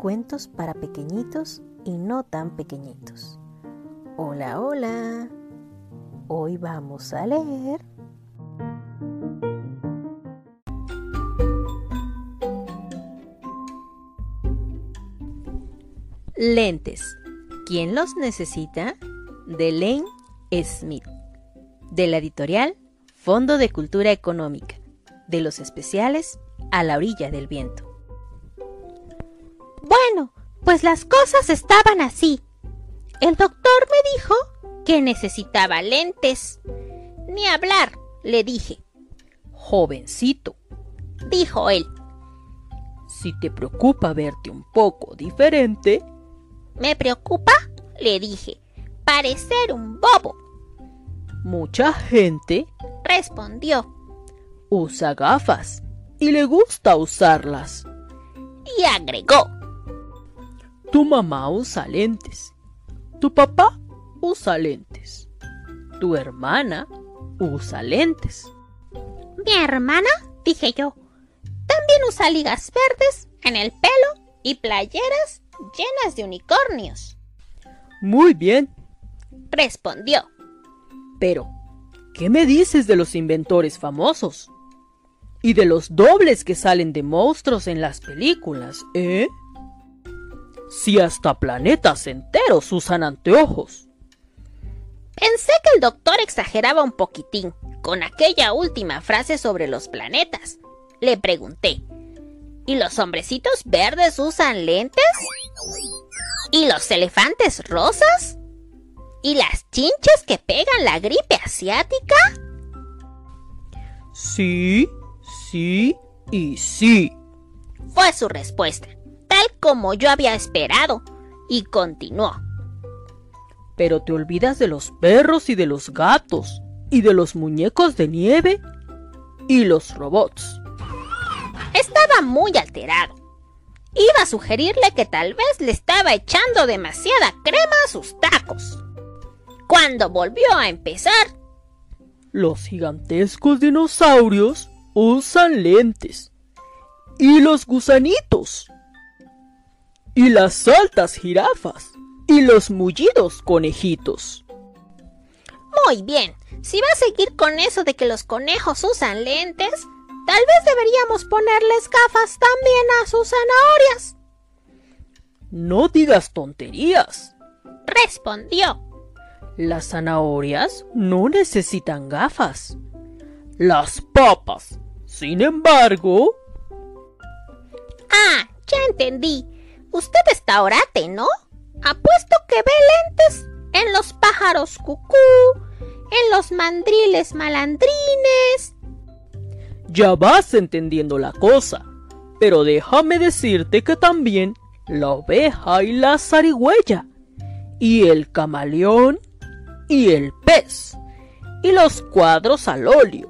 cuentos para pequeñitos y no tan pequeñitos. Hola, hola. Hoy vamos a leer Lentes. ¿Quién los necesita? De Lane Smith. De la editorial Fondo de Cultura Económica. De los especiales A la orilla del viento. Pues las cosas estaban así. El doctor me dijo que necesitaba lentes. Ni hablar, le dije. Jovencito, dijo él. Si te preocupa verte un poco diferente, ¿Me preocupa? le dije. Parecer un bobo. Mucha gente, respondió, usa gafas y le gusta usarlas. Y agregó, tu mamá usa lentes. Tu papá usa lentes. Tu hermana usa lentes. Mi hermana, dije yo, también usa ligas verdes en el pelo y playeras llenas de unicornios. Muy bien, respondió. Pero, ¿qué me dices de los inventores famosos? Y de los dobles que salen de monstruos en las películas, ¿eh? Si hasta planetas enteros usan anteojos. Pensé que el doctor exageraba un poquitín con aquella última frase sobre los planetas. Le pregunté, ¿y los hombrecitos verdes usan lentes? ¿Y los elefantes rosas? ¿Y las chinches que pegan la gripe asiática? Sí, sí y sí. Fue su respuesta, tal como yo había esperado, y continuó. Pero te olvidas de los perros y de los gatos, y de los muñecos de nieve, y los robots. Estaba muy alterado. Iba a sugerirle que tal vez le estaba echando demasiada crema a sus tacos. Cuando volvió a empezar, los gigantescos dinosaurios usan lentes. Y los gusanitos. Y las altas jirafas. Y los mullidos conejitos. Muy bien, si va a seguir con eso de que los conejos usan lentes, Tal vez deberíamos ponerles gafas también a sus zanahorias. No digas tonterías, respondió. Las zanahorias no necesitan gafas. Las papas, sin embargo... Ah, ya entendí. Usted está orate, ¿no? Apuesto que ve lentes en los pájaros cucú, en los mandriles malandrines, ya vas entendiendo la cosa. Pero déjame decirte que también la oveja y la zarigüeya, y el camaleón y el pez, y los cuadros al óleo,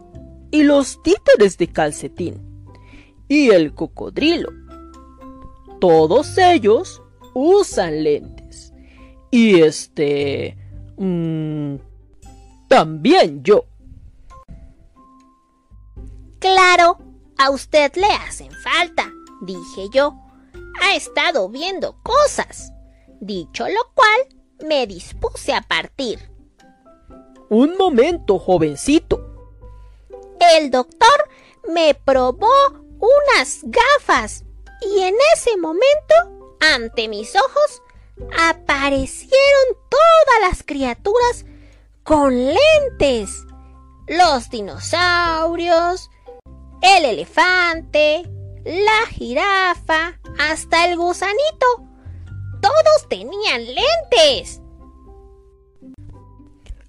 y los títeres de calcetín, y el cocodrilo. Todos ellos usan lentes. Y este... Mmm, también yo. Claro, a usted le hacen falta, dije yo. Ha estado viendo cosas. Dicho lo cual, me dispuse a partir. Un momento, jovencito. El doctor me probó unas gafas y en ese momento, ante mis ojos, aparecieron todas las criaturas con lentes. Los dinosaurios, el elefante, la jirafa, hasta el gusanito. Todos tenían lentes.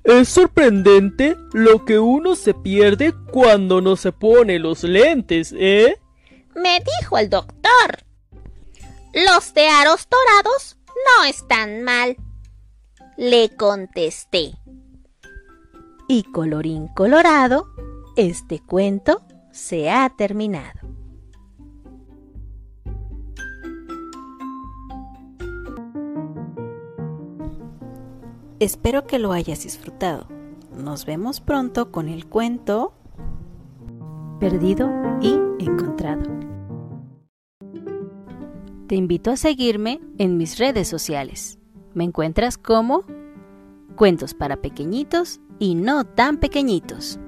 Es sorprendente lo que uno se pierde cuando no se pone los lentes, ¿eh? Me dijo el doctor. Los de aros dorados no están mal. Le contesté. Y colorín colorado, este cuento se ha terminado. Espero que lo hayas disfrutado. Nos vemos pronto con el cuento Perdido y Encontrado. Te invito a seguirme en mis redes sociales. Me encuentras como Cuentos para Pequeñitos y No tan Pequeñitos.